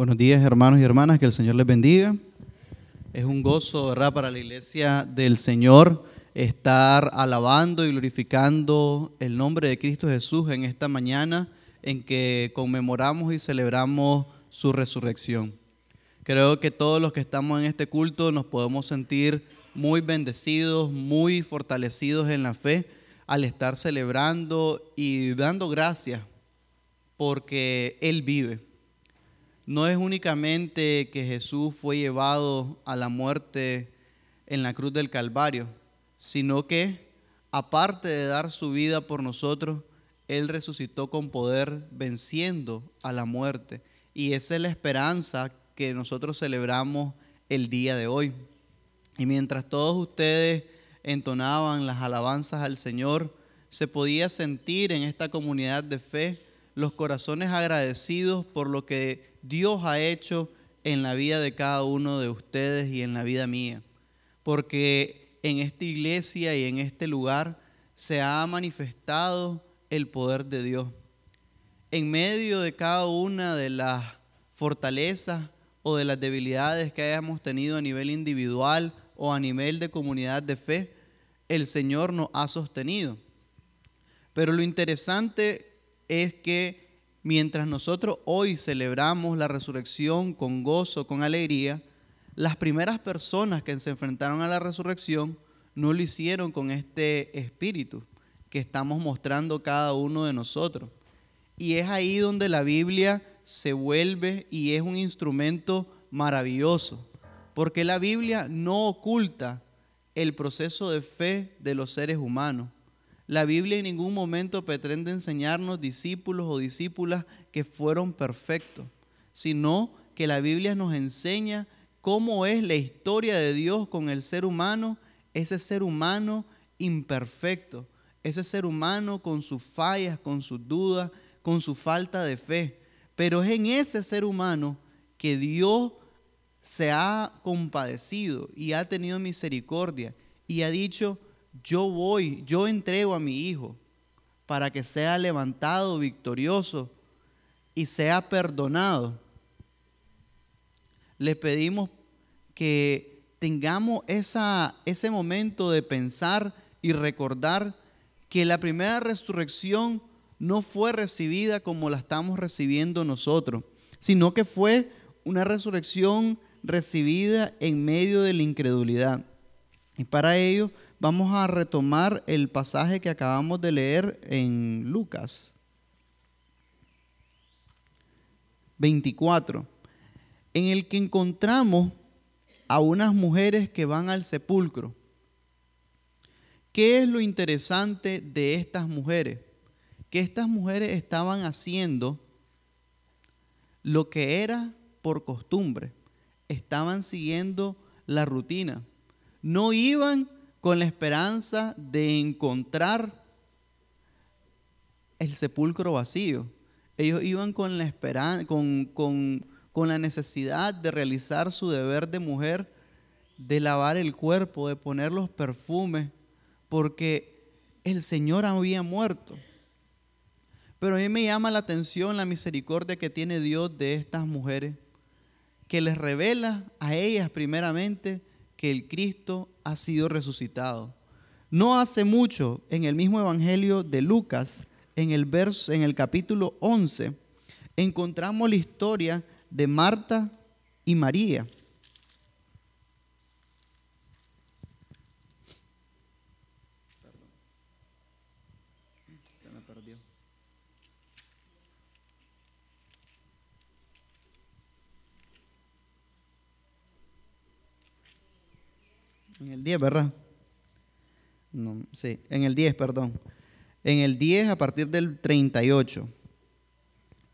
Buenos días, hermanos y hermanas, que el Señor les bendiga. Es un gozo, ¿verdad?, para la iglesia del Señor estar alabando y glorificando el nombre de Cristo Jesús en esta mañana en que conmemoramos y celebramos su resurrección. Creo que todos los que estamos en este culto nos podemos sentir muy bendecidos, muy fortalecidos en la fe al estar celebrando y dando gracias porque Él vive no es únicamente que Jesús fue llevado a la muerte en la cruz del Calvario, sino que aparte de dar su vida por nosotros, Él resucitó con poder venciendo a la muerte. Y esa es la esperanza que nosotros celebramos el día de hoy. Y mientras todos ustedes entonaban las alabanzas al Señor, se podía sentir en esta comunidad de fe los corazones agradecidos por lo que Dios ha hecho en la vida de cada uno de ustedes y en la vida mía. Porque en esta iglesia y en este lugar se ha manifestado el poder de Dios. En medio de cada una de las fortalezas o de las debilidades que hayamos tenido a nivel individual o a nivel de comunidad de fe, el Señor nos ha sostenido. Pero lo interesante es que mientras nosotros hoy celebramos la resurrección con gozo, con alegría, las primeras personas que se enfrentaron a la resurrección no lo hicieron con este espíritu que estamos mostrando cada uno de nosotros. Y es ahí donde la Biblia se vuelve y es un instrumento maravilloso, porque la Biblia no oculta el proceso de fe de los seres humanos. La Biblia en ningún momento pretende enseñarnos discípulos o discípulas que fueron perfectos, sino que la Biblia nos enseña cómo es la historia de Dios con el ser humano, ese ser humano imperfecto, ese ser humano con sus fallas, con sus dudas, con su falta de fe. Pero es en ese ser humano que Dios se ha compadecido y ha tenido misericordia y ha dicho, yo voy, yo entrego a mi hijo para que sea levantado victorioso y sea perdonado. Le pedimos que tengamos esa, ese momento de pensar y recordar que la primera resurrección no fue recibida como la estamos recibiendo nosotros, sino que fue una resurrección recibida en medio de la incredulidad. Y para ello vamos a retomar el pasaje que acabamos de leer en Lucas 24, en el que encontramos a unas mujeres que van al sepulcro. ¿Qué es lo interesante de estas mujeres? Que estas mujeres estaban haciendo lo que era por costumbre, estaban siguiendo la rutina, no iban con la esperanza de encontrar el sepulcro vacío. Ellos iban con la, esperanza, con, con la necesidad de realizar su deber de mujer, de lavar el cuerpo, de poner los perfumes, porque el Señor había muerto. Pero a mí me llama la atención la misericordia que tiene Dios de estas mujeres, que les revela a ellas primeramente que el Cristo ha sido resucitado. No hace mucho, en el mismo Evangelio de Lucas, en el, verso, en el capítulo 11, encontramos la historia de Marta y María. En el 10, ¿verdad? No, sí, en el 10, perdón. En el 10 a partir del 38.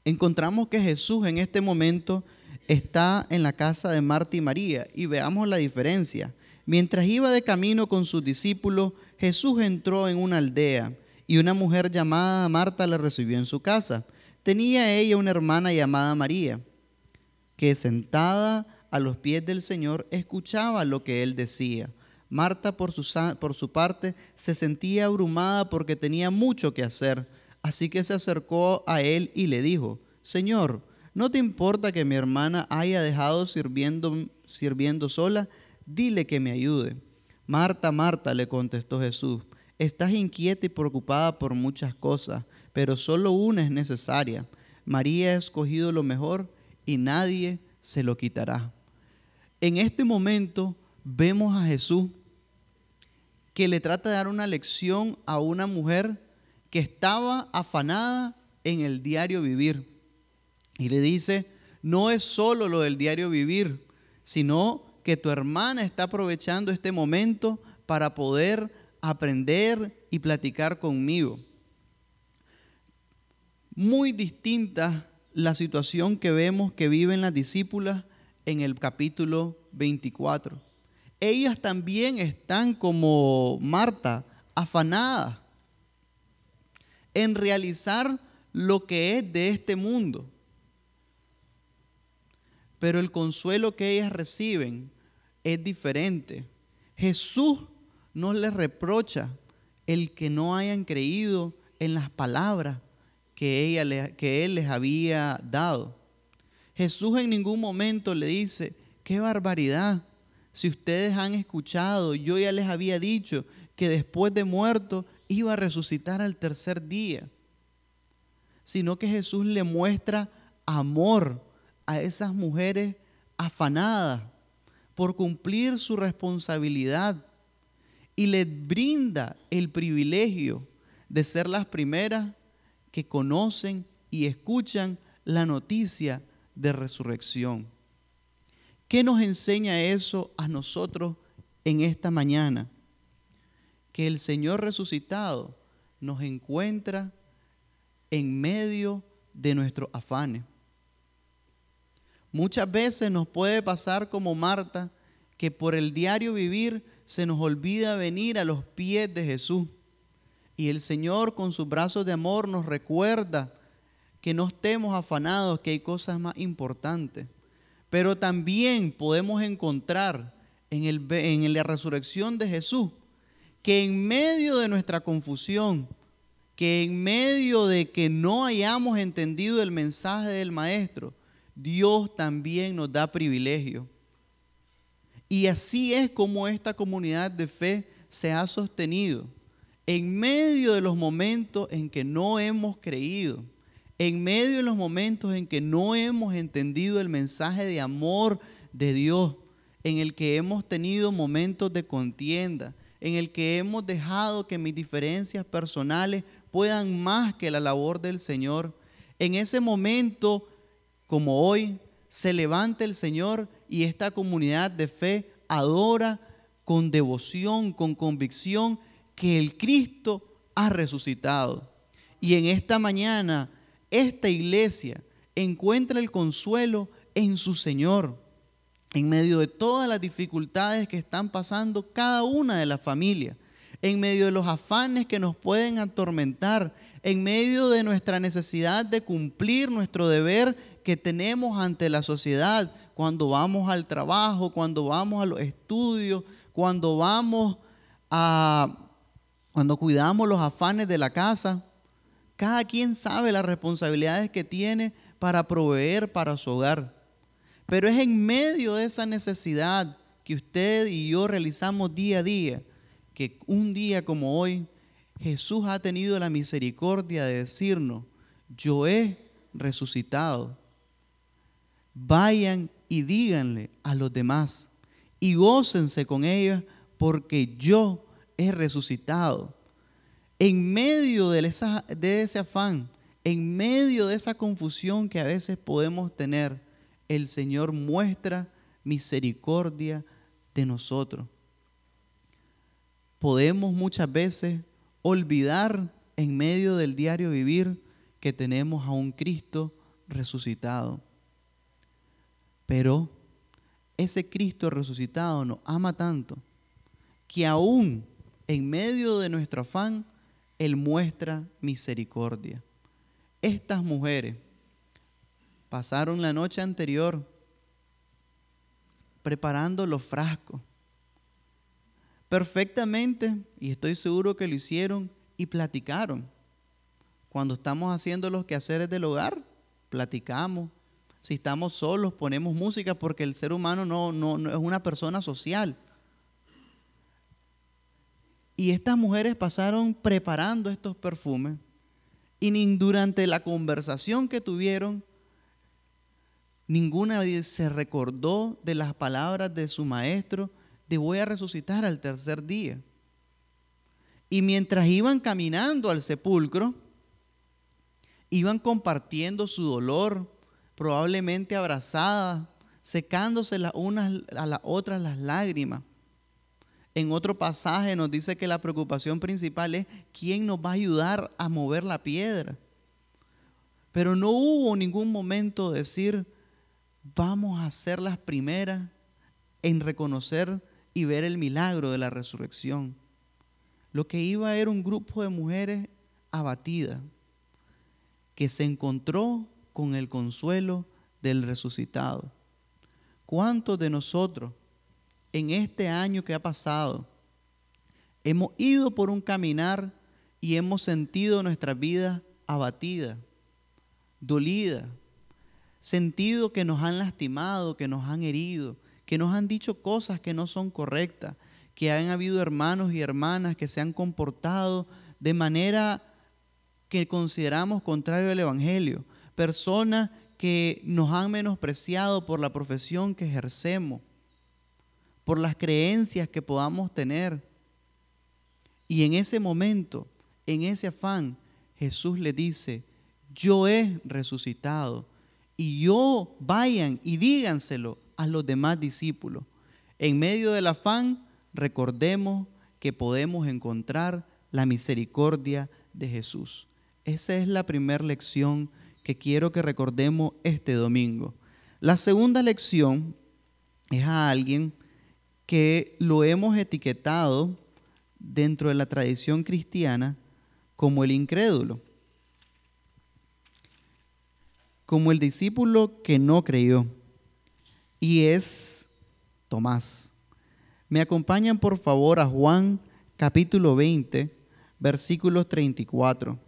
Encontramos que Jesús en este momento está en la casa de Marta y María y veamos la diferencia. Mientras iba de camino con sus discípulos, Jesús entró en una aldea y una mujer llamada Marta le recibió en su casa. Tenía ella una hermana llamada María, que sentada a los pies del Señor escuchaba lo que él decía. Marta, por su, por su parte, se sentía abrumada porque tenía mucho que hacer, así que se acercó a él y le dijo, Señor, ¿no te importa que mi hermana haya dejado sirviendo, sirviendo sola? Dile que me ayude. Marta, Marta, le contestó Jesús, estás inquieta y preocupada por muchas cosas, pero solo una es necesaria. María ha escogido lo mejor y nadie se lo quitará. En este momento vemos a Jesús que le trata de dar una lección a una mujer que estaba afanada en el diario vivir. Y le dice, no es solo lo del diario vivir, sino que tu hermana está aprovechando este momento para poder aprender y platicar conmigo. Muy distinta la situación que vemos que viven las discípulas en el capítulo 24. Ellas también están como Marta, afanadas en realizar lo que es de este mundo. Pero el consuelo que ellas reciben es diferente. Jesús no les reprocha el que no hayan creído en las palabras que, ella, que Él les había dado. Jesús en ningún momento le dice, qué barbaridad. Si ustedes han escuchado, yo ya les había dicho que después de muerto iba a resucitar al tercer día. Sino que Jesús le muestra amor a esas mujeres afanadas por cumplir su responsabilidad y les brinda el privilegio de ser las primeras que conocen y escuchan la noticia de resurrección. ¿Qué nos enseña eso a nosotros en esta mañana? Que el Señor resucitado nos encuentra en medio de nuestros afanes. Muchas veces nos puede pasar como Marta, que por el diario vivir se nos olvida venir a los pies de Jesús y el Señor con sus brazos de amor nos recuerda que no estemos afanados, que hay cosas más importantes. Pero también podemos encontrar en, el, en la resurrección de Jesús que en medio de nuestra confusión, que en medio de que no hayamos entendido el mensaje del Maestro, Dios también nos da privilegio. Y así es como esta comunidad de fe se ha sostenido en medio de los momentos en que no hemos creído, en medio de los momentos en que no hemos entendido el mensaje de amor de Dios, en el que hemos tenido momentos de contienda, en el que hemos dejado que mis diferencias personales puedan más que la labor del Señor. En ese momento, como hoy, se levanta el Señor y esta comunidad de fe adora con devoción, con convicción que el Cristo ha resucitado. Y en esta mañana, esta iglesia encuentra el consuelo en su Señor, en medio de todas las dificultades que están pasando cada una de las familias, en medio de los afanes que nos pueden atormentar, en medio de nuestra necesidad de cumplir nuestro deber que tenemos ante la sociedad, cuando vamos al trabajo, cuando vamos a los estudios, cuando vamos a cuando cuidamos los afanes de la casa, cada quien sabe las responsabilidades que tiene para proveer para su hogar. Pero es en medio de esa necesidad que usted y yo realizamos día a día, que un día como hoy Jesús ha tenido la misericordia de decirnos, yo he resucitado. Vayan y díganle a los demás y gócense con ellos porque yo es resucitado. En medio de, ese afán, en medio de esa confusión que a veces podemos tener, el Señor muestra misericordia de nosotros. Podemos muchas veces olvidar en medio del diario vivir que tenemos a un Cristo resucitado. Pero ese Cristo resucitado nos ama tanto que aún en medio de nuestro afán, Él muestra misericordia. Estas mujeres pasaron la noche anterior preparando los frascos. Perfectamente, y estoy seguro que lo hicieron y platicaron. Cuando estamos haciendo los quehaceres del hogar, platicamos. Si estamos solos, ponemos música porque el ser humano no, no, no es una persona social. Y estas mujeres pasaron preparando estos perfumes y durante la conversación que tuvieron, ninguna se recordó de las palabras de su maestro de voy a resucitar al tercer día. Y mientras iban caminando al sepulcro, iban compartiendo su dolor, probablemente abrazadas, secándose las unas a las otras las lágrimas. En otro pasaje nos dice que la preocupación principal es quién nos va a ayudar a mover la piedra. Pero no hubo ningún momento de decir, vamos a ser las primeras en reconocer y ver el milagro de la resurrección. Lo que iba era un grupo de mujeres abatidas que se encontró con el consuelo del resucitado. ¿Cuántos de nosotros en este año que ha pasado hemos ido por un caminar y hemos sentido nuestra vida abatida, dolida, sentido que nos han lastimado, que nos han herido, que nos han dicho cosas que no son correctas, que han habido hermanos y hermanas que se han comportado de manera que consideramos contrario al Evangelio, personas que nos han menospreciado por la profesión que ejercemos, por las creencias que podamos tener. Y en ese momento, en ese afán, Jesús le dice, yo he resucitado y yo vayan y díganselo a los demás discípulos. En medio del afán, recordemos que podemos encontrar la misericordia de Jesús. Esa es la primera lección que quiero que recordemos este domingo. La segunda lección es a alguien que lo hemos etiquetado dentro de la tradición cristiana como el incrédulo, como el discípulo que no creyó, y es Tomás. Me acompañan por favor a Juan capítulo 20, versículos 34.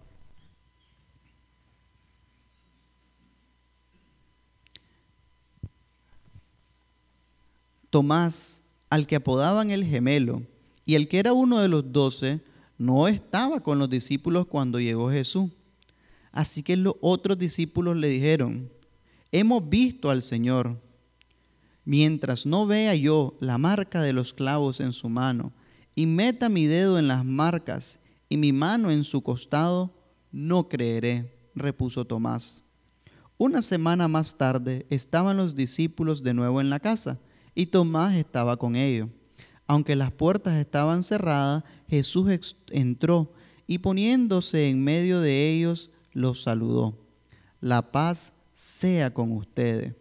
Tomás al que apodaban el gemelo, y el que era uno de los doce, no estaba con los discípulos cuando llegó Jesús. Así que los otros discípulos le dijeron, hemos visto al Señor. Mientras no vea yo la marca de los clavos en su mano, y meta mi dedo en las marcas y mi mano en su costado, no creeré, repuso Tomás. Una semana más tarde estaban los discípulos de nuevo en la casa y Tomás estaba con ellos. Aunque las puertas estaban cerradas, Jesús entró y poniéndose en medio de ellos, los saludó. La paz sea con ustedes.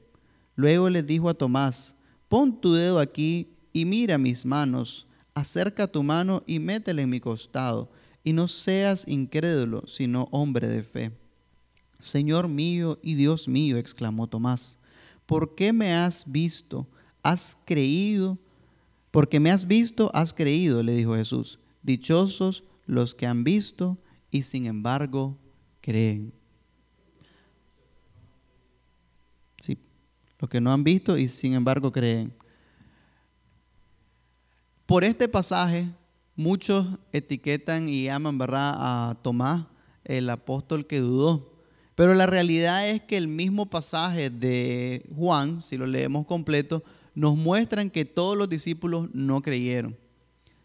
Luego les dijo a Tomás, pon tu dedo aquí y mira mis manos, acerca tu mano y métela en mi costado, y no seas incrédulo, sino hombre de fe. Señor mío y Dios mío, exclamó Tomás, ¿por qué me has visto? Has creído, porque me has visto, has creído, le dijo Jesús. Dichosos los que han visto y sin embargo creen. Sí, los que no han visto y sin embargo creen. Por este pasaje, muchos etiquetan y aman, ¿verdad?, a Tomás, el apóstol que dudó. Pero la realidad es que el mismo pasaje de Juan, si lo leemos completo, nos muestran que todos los discípulos no creyeron,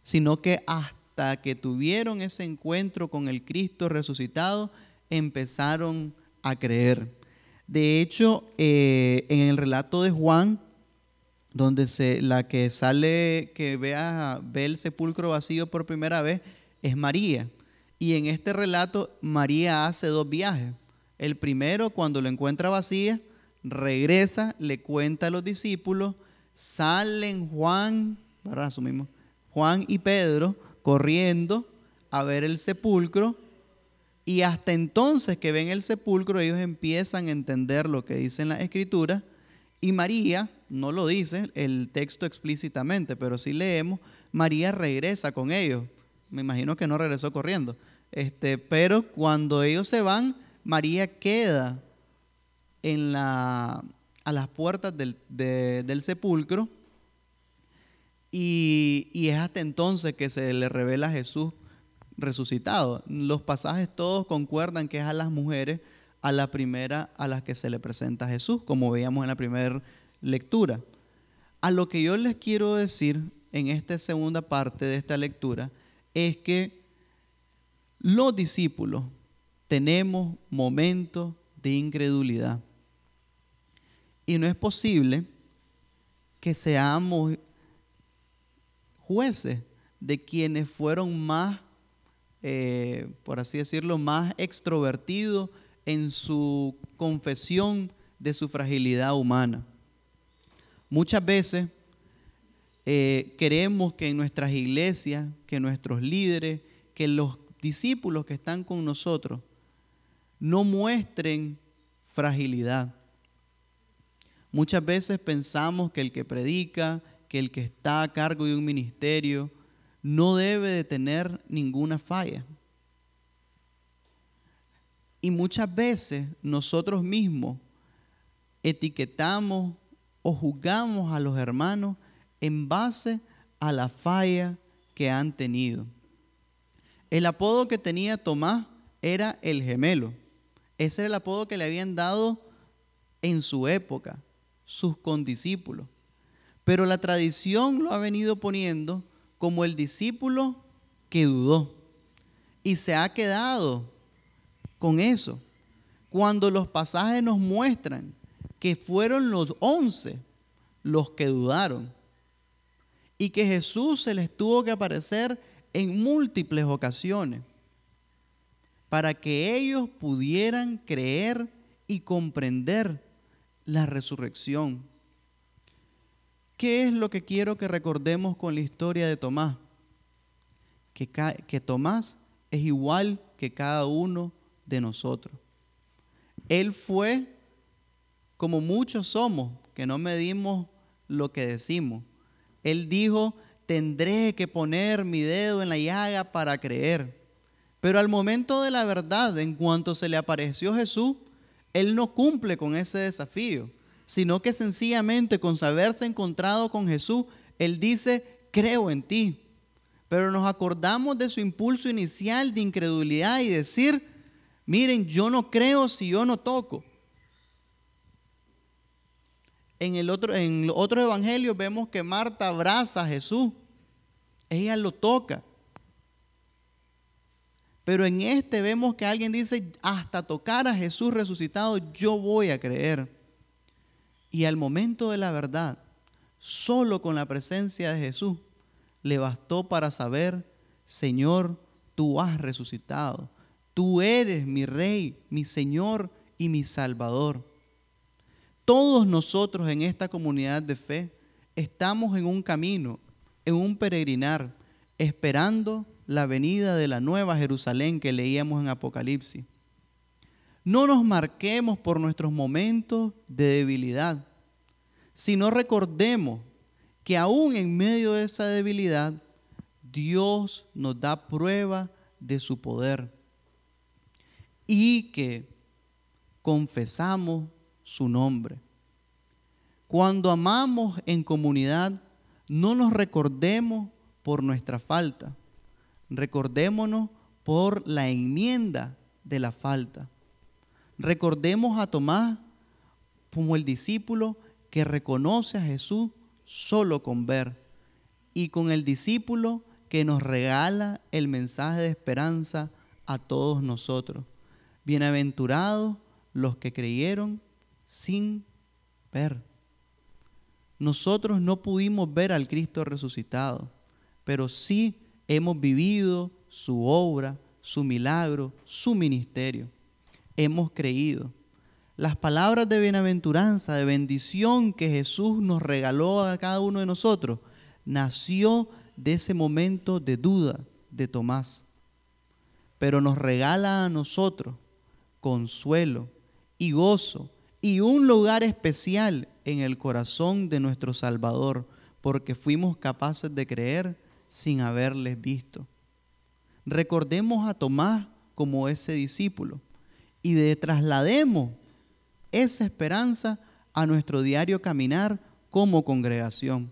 sino que hasta que tuvieron ese encuentro con el Cristo resucitado, empezaron a creer. De hecho, eh, en el relato de Juan, donde se, la que sale, que vea, ve el sepulcro vacío por primera vez, es María. Y en este relato, María hace dos viajes. El primero, cuando lo encuentra vacía, regresa, le cuenta a los discípulos, salen Juan, ¿verdad? Asumimos, Juan y Pedro corriendo a ver el sepulcro y hasta entonces que ven el sepulcro ellos empiezan a entender lo que dice en la escritura y María, no lo dice el texto explícitamente, pero si leemos, María regresa con ellos. Me imagino que no regresó corriendo. Este, pero cuando ellos se van, María queda en la a las puertas del, del sepulcro y, y, es hasta entonces que se le revela a Jesús resucitado. Los pasajes todos concuerdan que es a las mujeres a la primera a las que se le presenta Jesús, como veíamos en la primera lectura. A lo que yo les quiero decir en esta segunda parte de esta lectura es que los discípulos tenemos momentos de incredulidad. Y no es posible que seamos jueces de quienes fueron más, eh, por así decirlo, más extrovertidos en su confesión de su fragilidad humana. Muchas veces eh, queremos que en nuestras iglesias, que nuestros líderes, que los discípulos que están con nosotros no muestren fragilidad. Muchas veces pensamos que el que predica, que el que está a cargo de un ministerio, no debe de tener ninguna falla. Y muchas veces nosotros mismos etiquetamos o juzgamos a los hermanos en base a la falla que han tenido. El apodo que tenía Tomás era el gemelo. Ese era el apodo que le habían dado en su época, sus condiscípulos. Pero la tradición lo ha venido poniendo como el discípulo que dudó. Y se ha quedado con eso. Cuando los pasajes nos muestran que fueron los once los que dudaron y que Jesús se les tuvo que aparecer en múltiples ocasiones para que ellos pudieran creer y comprender la resurrección. ¿Qué es lo que quiero que recordemos con la historia de Tomás? Que, Tomás es igual que cada uno de nosotros. Él fue como muchos somos, que no medimos lo que decimos. Él dijo, tendré que poner mi dedo en la llaga para creer. Pero al momento de la verdad, en cuanto se le apareció Jesús, él no cumple con ese desafío, sino que sencillamente con saberse encontrado con Jesús, él dice, creo en ti. Pero nos acordamos de su impulso inicial de incredulidad y decir, miren, yo no creo si yo no toco. En el otro, en otro evangelio vemos que Marta abraza a Jesús ella lo toca. Pero en este vemos que alguien dice, hasta tocar a Jesús resucitado, yo voy a creer. Y al momento de la verdad, solo con la presencia de Jesús, le bastó para saber, Señor, tú has resucitado. Tú eres mi rey, mi Señor y mi Salvador. Todos nosotros en esta comunidad de fe estamos en un camino en un peregrinar, esperando la venida de la nueva Jerusalén que leíamos en Apocalipsis. No nos marquemos por nuestros momentos de debilidad, sino recordemos que aún en medio de esa debilidad, Dios nos da prueba de su poder y que confesamos su nombre. Cuando amamos en comunidad, no nos recordemos por nuestra falta, recordémonos por la enmienda de la falta. Recordemos a Tomás como el discípulo que reconoce a Jesús solo con ver y con el discípulo que nos regala el mensaje de esperanza a todos nosotros. Bienaventurados los que creyeron sin ver. Nosotros no pudimos ver al Cristo resucitado, pero sí hemos vivido su obra, su milagro, su ministerio. Hemos creído. Las palabras de bienaventuranza, de bendición que Jesús nos regaló a cada uno de nosotros, nació de ese momento de duda de Tomás. Pero nos regala a nosotros consuelo y gozo y un lugar especial en el corazón de nuestro Salvador, porque fuimos capaces de creer sin haberles visto. Recordemos a Tomás como ese discípulo y de traslademos esa esperanza a nuestro diario caminar como congregación.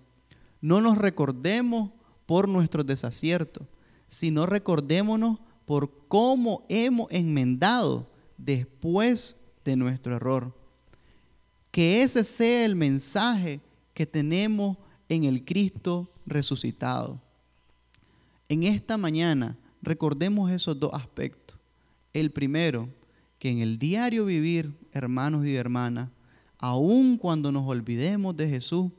No nos recordemos por nuestros desaciertos, sino recordémonos por cómo hemos enmendado después de nuestro error. Que ese sea el mensaje que tenemos en el Cristo resucitado. En esta mañana recordemos esos dos aspectos. El primero, que en el diario vivir, hermanos y hermanas, aun cuando nos olvidemos de Jesús,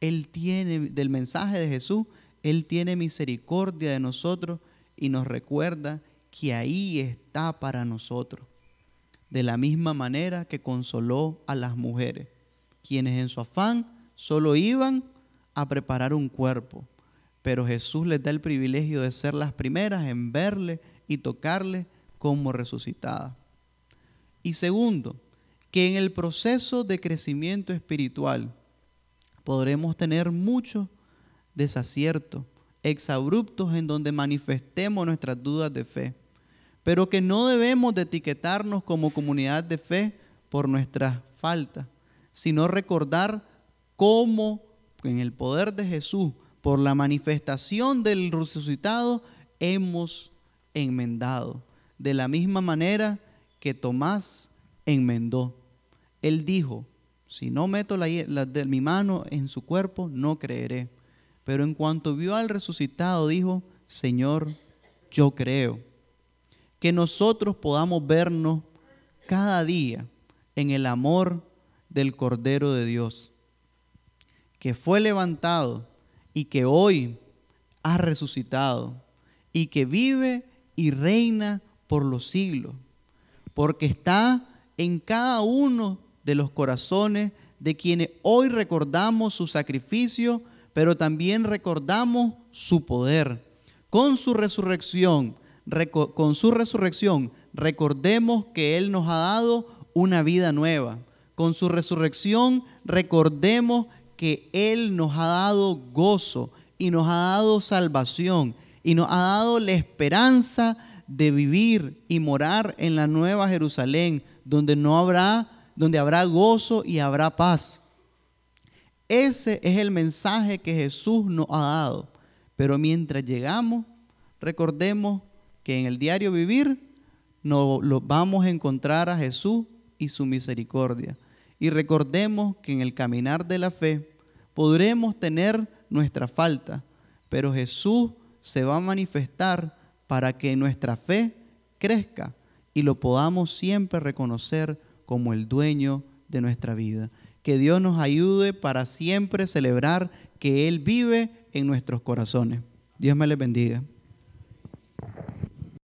Él tiene, del mensaje de Jesús, Él tiene misericordia de nosotros y nos recuerda que ahí está para nosotros. De la misma manera que consoló a las mujeres, quienes en su afán solo iban a preparar un cuerpo, pero Jesús les da el privilegio de ser las primeras en verle y tocarle como resucitada. Y segundo, que en el proceso de crecimiento espiritual podremos tener muchos desaciertos, exabruptos en donde manifestemos nuestras dudas de fe, pero que no debemos de etiquetarnos como comunidad de fe por nuestras faltas, sino recordar cómo en el poder de Jesús por la manifestación del resucitado, hemos enmendado. De la misma manera que Tomás enmendó. Él dijo, si no meto la, de mi mano en su cuerpo, no creeré. Pero en cuanto vio al resucitado, dijo, Señor, yo creo. Que nosotros podamos vernos cada día en el amor del Cordero de Dios, que fue levantado y que hoy ha resucitado y que vive y reina por los siglos, porque está en cada uno de los corazones de quienes hoy recordamos su sacrificio, pero también recordamos su poder. Con su resurrección, con su resurrección, recordemos que Él nos ha dado una vida nueva. Con su resurrección, recordemos que Él nos ha dado gozo y nos ha dado salvación y nos ha dado la esperanza de vivir y morar en la nueva Jerusalén, donde no habrá, donde habrá gozo y habrá paz. Ese es el mensaje que Jesús nos ha dado. Pero mientras llegamos, recordemos que en el diario vivir nos lo vamos a encontrar a Jesús y su misericordia. Y recordemos que en el caminar de la fe podremos tener nuestra falta, pero Jesús se va a manifestar para que nuestra fe crezca y lo podamos siempre reconocer como el dueño de nuestra vida. Que Dios nos ayude para siempre celebrar que Él vive en nuestros corazones. Dios me les bendiga.